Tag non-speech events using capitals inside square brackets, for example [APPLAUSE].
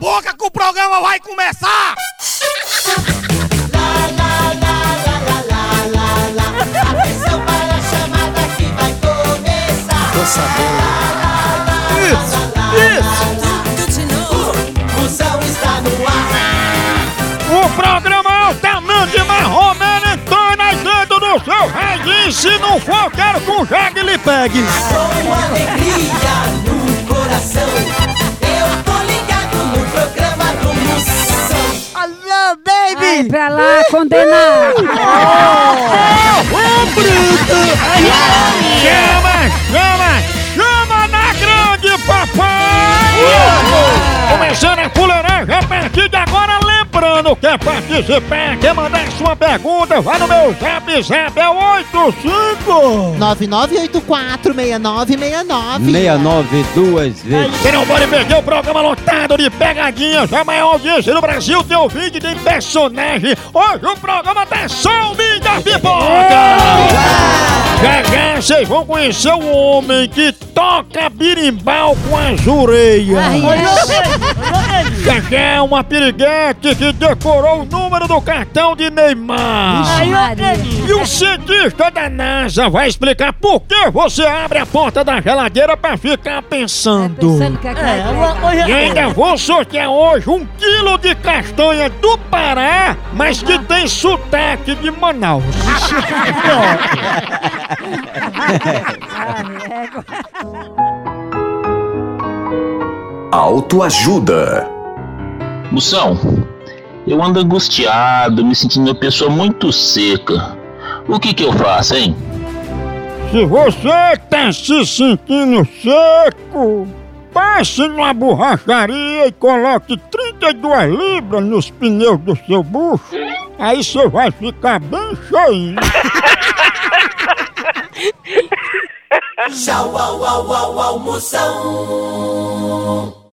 Boca que o programa vai começar! Atenção para a chamada que vai começar. Tô sabendo. O Moção está no ar. O programa altamente marromeno Antônio aí dentro do seu radinho. Se não for, quero que o Jag lhe pegue. Com alegria no coração. Vai pra lá, condenado! Chama, chama, chama lembrando que é participar, quer mandar sua pergunta, vai no meu zap, zap, é 85! 99846969. 69 duas vezes. Você não pode perder o programa lotado de pegadinhas, a maior audiência do Brasil tem o vídeo de personagem. Hoje o programa tá só o vídeo da pipoca! Já já vocês vão conhecer o homem que toca birimbau com as orelhas. Ai, é uma piriguete que decorou o número do cartão de Neymar. E o cientista da NASA vai explicar por que você abre a porta da geladeira pra ficar pensando. Pensando que é que E ainda vou sortear hoje um quilo de castanha do Pará, mas que tem sotaque de Manaus. [LAUGHS] Autoajuda. Moção, eu ando angustiado, me sentindo uma pessoa muito seca. O que que eu faço, hein? Se você tá se sentindo seco, passe numa borracharia e coloque 32 libras nos pneus do seu bucho. Aí você vai ficar bem cheinho. [LAUGHS] Tchau, au, au, au, au, Moção.